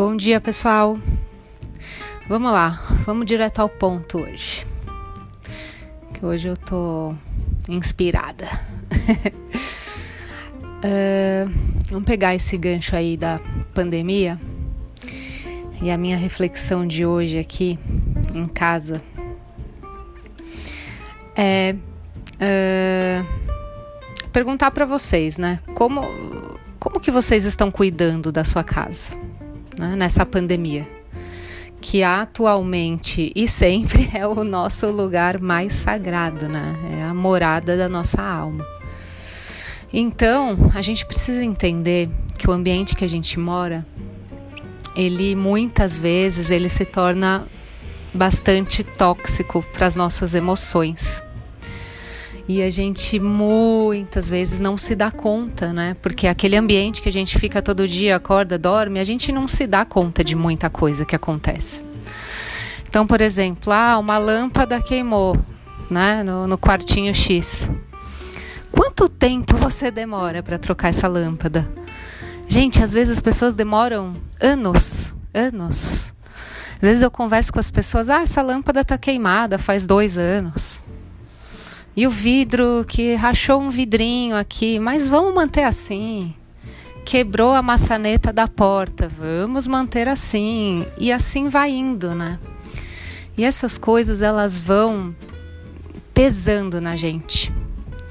Bom dia, pessoal. Vamos lá, vamos direto ao ponto hoje. Que hoje eu tô inspirada. uh, vamos pegar esse gancho aí da pandemia e a minha reflexão de hoje aqui em casa é uh, perguntar para vocês, né? Como como que vocês estão cuidando da sua casa né, nessa pandemia? Que atualmente e sempre é o nosso lugar mais sagrado, né? É a morada da nossa alma. Então, a gente precisa entender que o ambiente que a gente mora, ele muitas vezes ele se torna bastante tóxico para as nossas emoções. E a gente muitas vezes não se dá conta, né? Porque aquele ambiente que a gente fica todo dia, acorda, dorme, a gente não se dá conta de muita coisa que acontece. Então, por exemplo, ah, uma lâmpada queimou, né? No, no quartinho X. Quanto tempo você demora para trocar essa lâmpada? Gente, às vezes as pessoas demoram anos, anos. Às vezes eu converso com as pessoas, ah, essa lâmpada tá queimada faz dois anos. E o vidro que rachou um vidrinho aqui, mas vamos manter assim. Quebrou a maçaneta da porta, vamos manter assim. E assim vai indo, né? E essas coisas elas vão pesando na gente,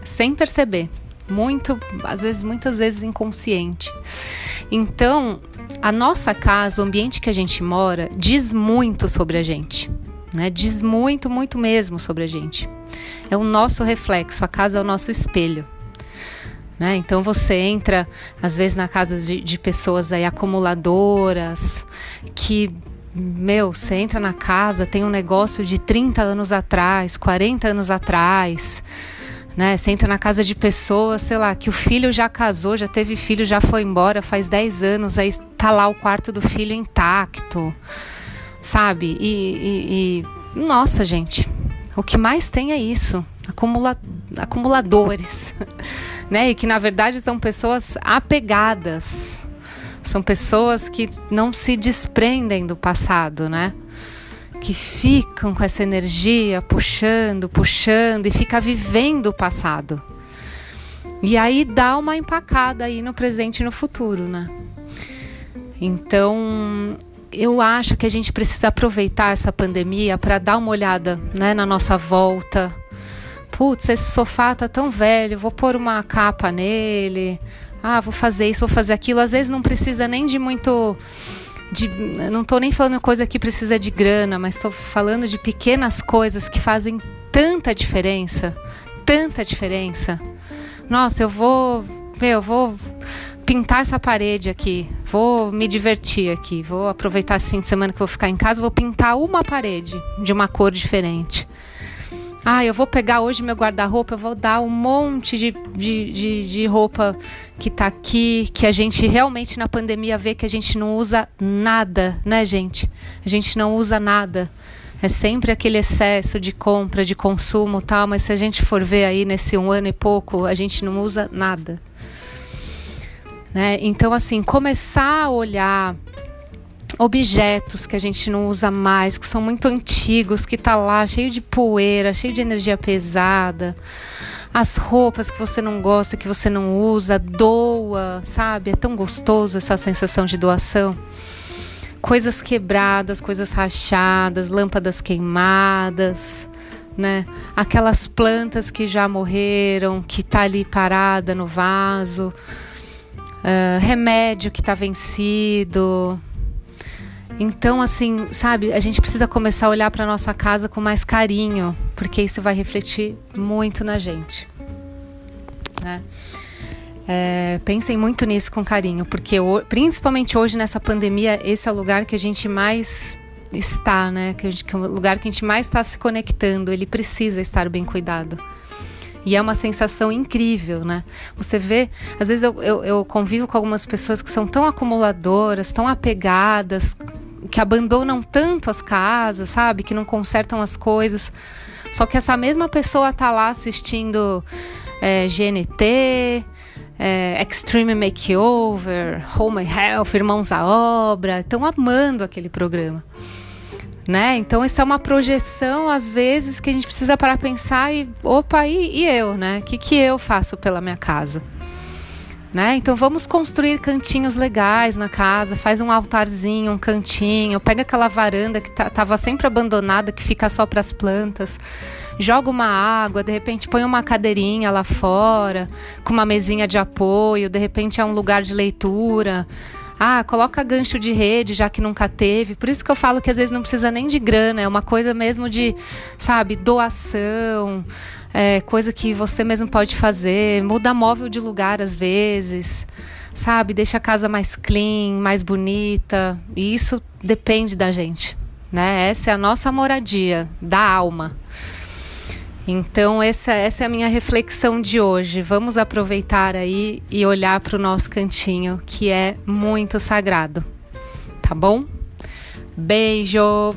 sem perceber. Muito, às vezes, muitas vezes inconsciente. Então, a nossa casa, o ambiente que a gente mora, diz muito sobre a gente. Né? Diz muito, muito mesmo sobre a gente é o nosso reflexo, a casa é o nosso espelho. Né? Então você entra, às vezes, na casa de, de pessoas aí acumuladoras, que, meu, você entra na casa, tem um negócio de 30 anos atrás, 40 anos atrás. Né? Você entra na casa de pessoas, sei lá, que o filho já casou, já teve filho, já foi embora faz 10 anos, aí tá lá o quarto do filho intacto, sabe? E, e, e nossa, gente, o que mais tem é isso, acumula, acumuladores, né? E que na verdade são pessoas apegadas, são pessoas que não se desprendem do passado, né? Que ficam com essa energia puxando, puxando e fica vivendo o passado. E aí dá uma empacada aí no presente e no futuro, né? Então, eu acho que a gente precisa aproveitar essa pandemia para dar uma olhada né, na nossa volta. Putz, esse sofá tá tão velho, vou pôr uma capa nele. Ah, vou fazer isso, vou fazer aquilo. Às vezes não precisa nem de muito. De, não estou nem falando coisa que precisa de grana, mas estou falando de pequenas coisas que fazem tanta diferença. Tanta diferença. Nossa, eu vou. Meu, eu vou pintar essa parede aqui, vou me divertir aqui, vou aproveitar esse fim de semana que vou ficar em casa, vou pintar uma parede de uma cor diferente. Ah, eu vou pegar hoje meu guarda-roupa, eu vou dar um monte de, de, de, de, roupa que tá aqui, que a gente realmente na pandemia vê que a gente não usa nada, né, gente? A gente não usa nada. É sempre aquele excesso de compra, de consumo tal, mas se a gente for ver aí nesse um ano e pouco, a gente não usa nada. Né? Então, assim, começar a olhar objetos que a gente não usa mais, que são muito antigos, que tá lá cheio de poeira, cheio de energia pesada. As roupas que você não gosta, que você não usa, doa, sabe? É tão gostoso essa sensação de doação. Coisas quebradas, coisas rachadas, lâmpadas queimadas, né? Aquelas plantas que já morreram, que tá ali parada no vaso uh, remédio que está vencido. Então, assim, sabe, a gente precisa começar a olhar para nossa casa com mais carinho, porque isso vai refletir muito na gente. Né? É, pensem muito nisso com carinho, porque principalmente hoje nessa pandemia, esse é o lugar que a gente mais está, né? Que, gente, que é o lugar que a gente mais está se conectando. Ele precisa estar bem cuidado. E é uma sensação incrível, né? Você vê, às vezes eu, eu, eu convivo com algumas pessoas que são tão acumuladoras, tão apegadas, que abandonam tanto as casas, sabe? Que não consertam as coisas. Só que essa mesma pessoa tá lá assistindo é, GNT, é, Extreme Makeover, Home Health, Irmãos à Obra, estão amando aquele programa. Né? Então, isso é uma projeção, às vezes, que a gente precisa parar pensar e, opa, e, e eu, né? O que, que eu faço pela minha casa? Né? Então vamos construir cantinhos legais na casa, faz um altarzinho, um cantinho, pega aquela varanda que estava sempre abandonada, que fica só para as plantas, joga uma água, de repente põe uma cadeirinha lá fora, com uma mesinha de apoio, de repente é um lugar de leitura. Ah, coloca gancho de rede, já que nunca teve. Por isso que eu falo que às vezes não precisa nem de grana, é uma coisa mesmo de, sabe, doação é, coisa que você mesmo pode fazer, muda móvel de lugar às vezes, sabe? Deixa a casa mais clean, mais bonita. E isso depende da gente, né? Essa é a nossa moradia, da alma. Então, essa, essa é a minha reflexão de hoje. Vamos aproveitar aí e olhar para o nosso cantinho, que é muito sagrado. Tá bom? Beijo!